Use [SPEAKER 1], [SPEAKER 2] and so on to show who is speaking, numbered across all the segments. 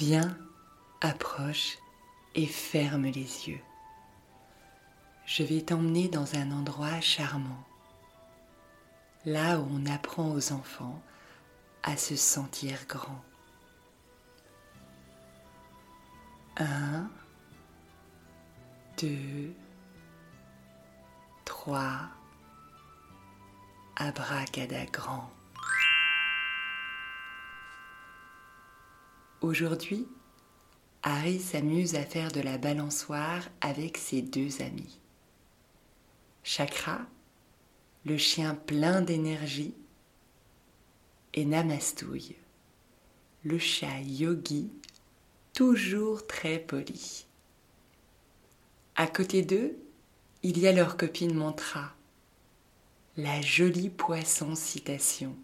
[SPEAKER 1] Viens, approche et ferme les yeux. Je vais t'emmener dans un endroit charmant, là où on apprend aux enfants à se sentir grand. Un, deux, trois, abracadagrand. Aujourd'hui, Harry s'amuse à faire de la balançoire avec ses deux amis. Chakra, le chien plein d'énergie, et Namastouille, le chat yogi, toujours très poli. À côté d'eux, il y a leur copine Mantra, la jolie poisson citation,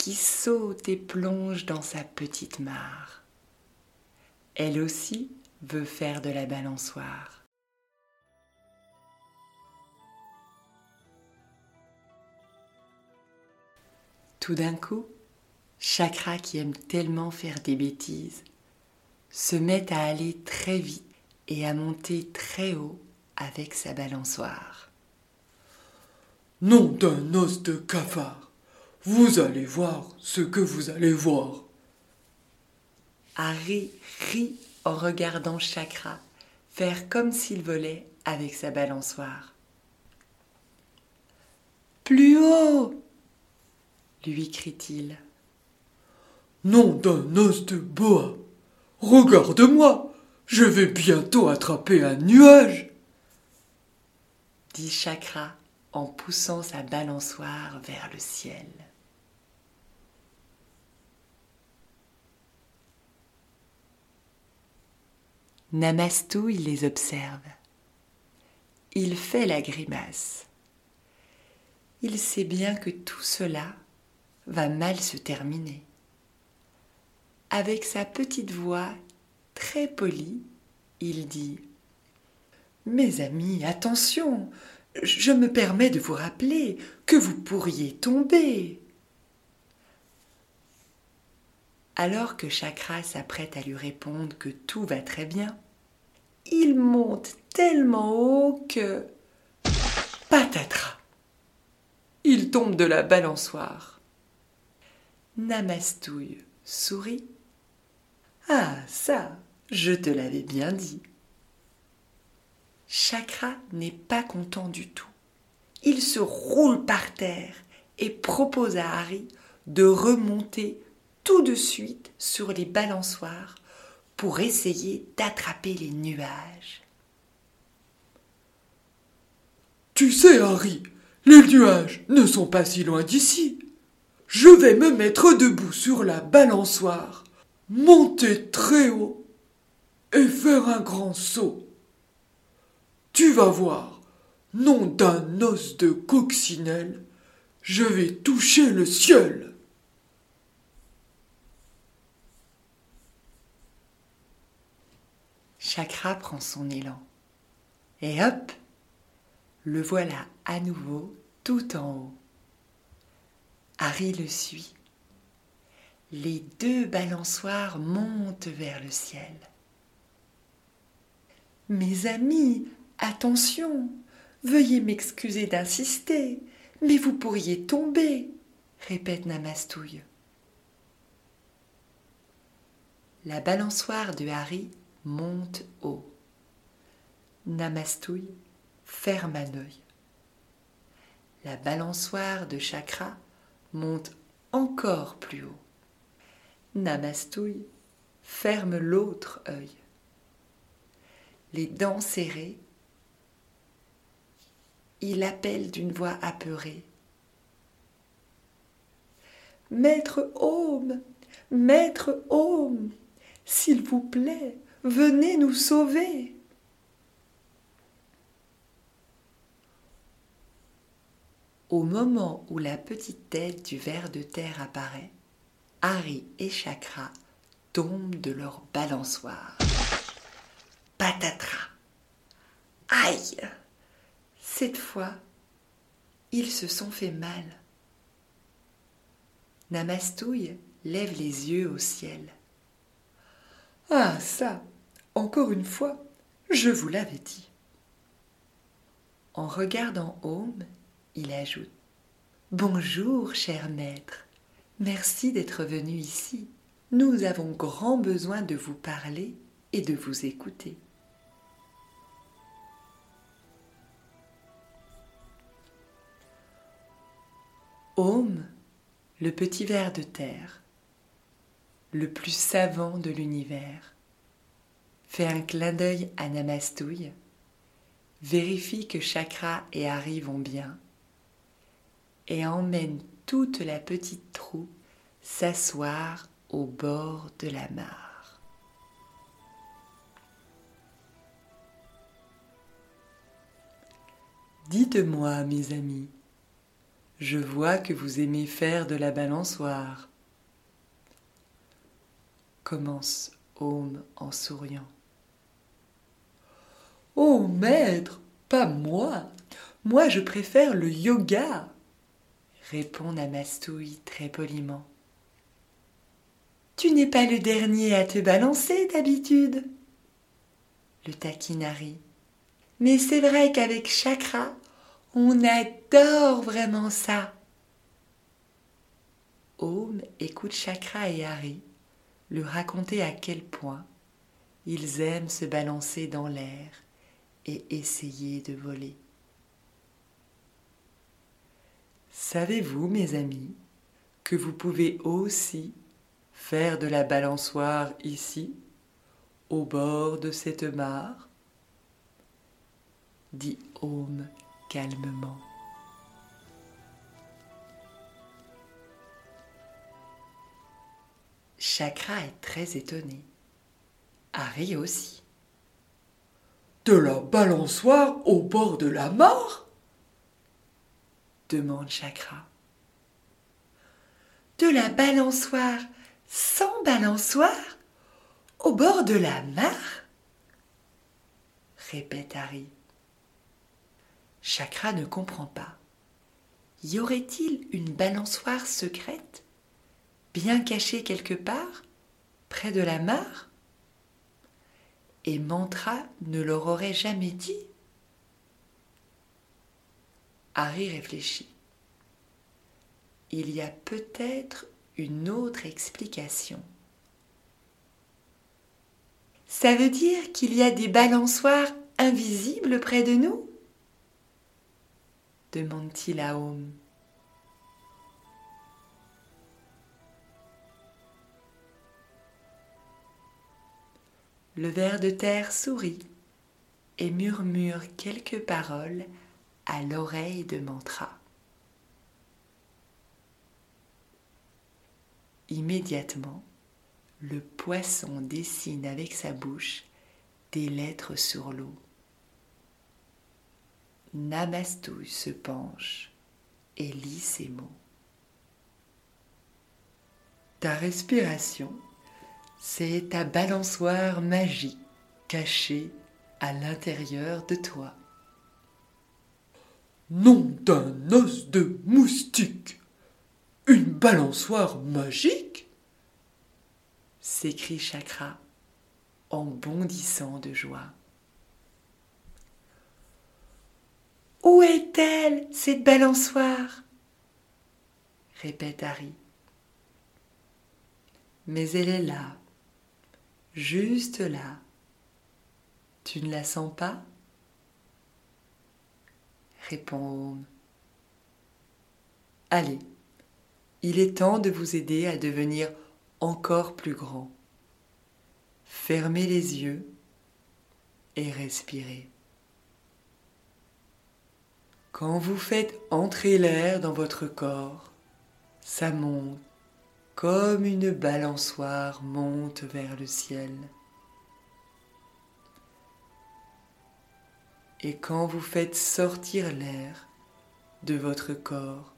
[SPEAKER 1] qui saute et plonge dans sa petite mare. Elle aussi veut faire de la balançoire. Tout d'un coup, Chakra, qui aime tellement faire des bêtises, se met à aller très vite et à monter très haut avec sa balançoire.
[SPEAKER 2] Nom d'un os de cafard, vous allez voir ce que vous allez voir.
[SPEAKER 1] Harry rit en regardant Chakra faire comme s'il volait avec sa balançoire. Plus haut lui crie-t-il.
[SPEAKER 2] Nom d'un os de boa. Regarde-moi, je vais bientôt attraper un nuage.
[SPEAKER 1] dit Chakra en poussant sa balançoire vers le ciel. Namastou, il les observe. Il fait la grimace. Il sait bien que tout cela va mal se terminer. Avec sa petite voix très polie, il dit Mes amis, attention, je me permets de vous rappeler que vous pourriez tomber. Alors que Chakra s'apprête à lui répondre que tout va très bien, il monte tellement haut que... Patatras Il tombe de la balançoire. Namastouille sourit. Ah, ça, je te l'avais bien dit. Chakra n'est pas content du tout. Il se roule par terre et propose à Harry de remonter tout de suite sur les balançoires pour essayer d'attraper les nuages.
[SPEAKER 2] Tu sais, Harry, les nuages ne sont pas si loin d'ici je vais me mettre debout sur la balançoire, monter très haut et faire un grand saut. Tu vas voir, nom d'un os de coccinelle, je vais toucher le ciel.
[SPEAKER 1] Chakra prend son élan. Et hop, le voilà à nouveau tout en haut. Harry le suit. Les deux balançoires montent vers le ciel. Mes amis, attention, veuillez m'excuser d'insister, mais vous pourriez tomber, répète Namastouille. La balançoire de Harry monte haut. Namastouille ferme un œil. La balançoire de Chakra monte encore plus haut. Namastouille ferme l'autre œil. Les dents serrées, il appelle d'une voix apeurée. Maître Homme, Maître Homme, s'il vous plaît, venez nous sauver. Au moment où la petite tête du ver de terre apparaît, Harry et Chakra tombent de leur balançoire. Patatras Aïe Cette fois, ils se sont fait mal. Namastouille lève les yeux au ciel.
[SPEAKER 2] Ah ça, encore une fois, je vous l'avais dit.
[SPEAKER 1] En regardant Home, il ajoute Bonjour, cher maître. Merci d'être venu ici. Nous avons grand besoin de vous parler et de vous écouter. Home, le petit ver de terre, le plus savant de l'univers, fait un clin d'œil à Namastouille, vérifie que Chakra et Harry vont bien et emmène toute la petite troupe s'asseoir au bord de la mare. Dites-moi, mes amis, je vois que vous aimez faire de la balançoire. Commence Home en souriant.
[SPEAKER 2] Maître, pas moi. Moi je préfère le yoga
[SPEAKER 1] répond Namastouille très poliment. Tu n'es pas le dernier à te balancer d'habitude, le taquine Harry. Mais c'est vrai qu'avec Chakra, on adore vraiment ça. Home écoute Chakra et Harry lui raconter à quel point ils aiment se balancer dans l'air et essayer de voler. Savez-vous, mes amis, que vous pouvez aussi faire de la balançoire ici, au bord de cette mare? Dit Home calmement. Chakra est très étonné. Harry aussi.
[SPEAKER 2] De la balançoire au bord de la mare
[SPEAKER 1] demande Chakra. De la balançoire sans balançoire au bord de la mare répète Harry. Chakra ne comprend pas. Y aurait-il une balançoire secrète, bien cachée quelque part, près de la mare Et Mantra ne leur aurait jamais dit Harry réfléchit. Il y a peut-être une autre explication. Ça veut dire qu'il y a des balançoires invisibles près de nous? demande-t-il à Home. Le ver de terre sourit et murmure quelques paroles à l'oreille de Mantra. Immédiatement, le poisson dessine avec sa bouche des lettres sur l'eau. Namastouille se penche et lit ces mots. Ta respiration, c'est ta balançoire magique cachée à l'intérieur de toi.
[SPEAKER 2] Nom d'un os de moustique Une balançoire magique?
[SPEAKER 1] s'écrie Chakra en bondissant de joie. Où est-elle, cette balançoire? répète Harry. Mais elle est là, juste là. Tu ne la sens pas? Répond Allez, il est temps de vous aider à devenir encore plus grand. Fermez les yeux et respirez. Quand vous faites entrer l'air dans votre corps, ça monte comme une balançoire monte vers le ciel. Et quand vous faites sortir l'air de votre corps,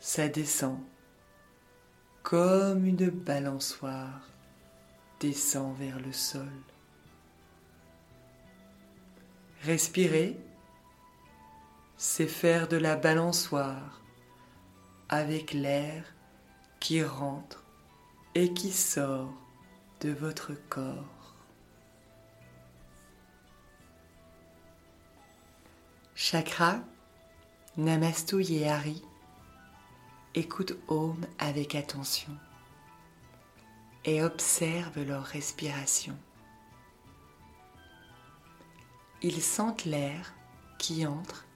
[SPEAKER 1] ça descend comme une balançoire descend vers le sol. Respirez c'est faire de la balançoire avec l'air qui rentre et qui sort de votre corps. Chakra, Namastouille et Hari écoute Om avec attention et observe leur respiration. Ils sentent l'air qui entre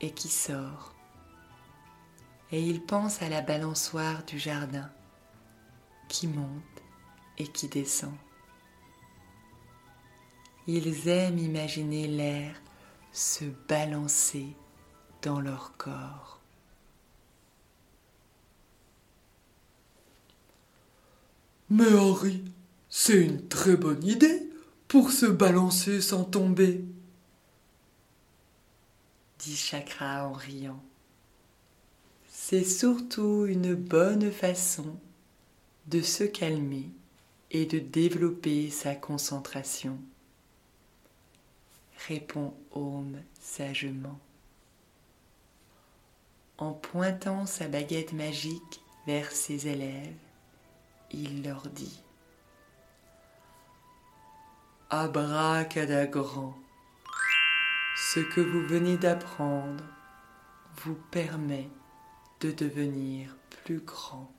[SPEAKER 1] et qui sort. Et ils pensent à la balançoire du jardin qui monte et qui descend. Ils aiment imaginer l'air se balancer dans leur corps.
[SPEAKER 2] Mais Henri, c'est une très bonne idée pour se balancer sans tomber,
[SPEAKER 1] dit Chakra en riant. C'est surtout une bonne façon de se calmer et de développer sa concentration, répond Om sagement. En pointant sa baguette magique vers ses élèves, il leur dit Abracadagrand, ce que vous venez d'apprendre vous permet de devenir plus grand.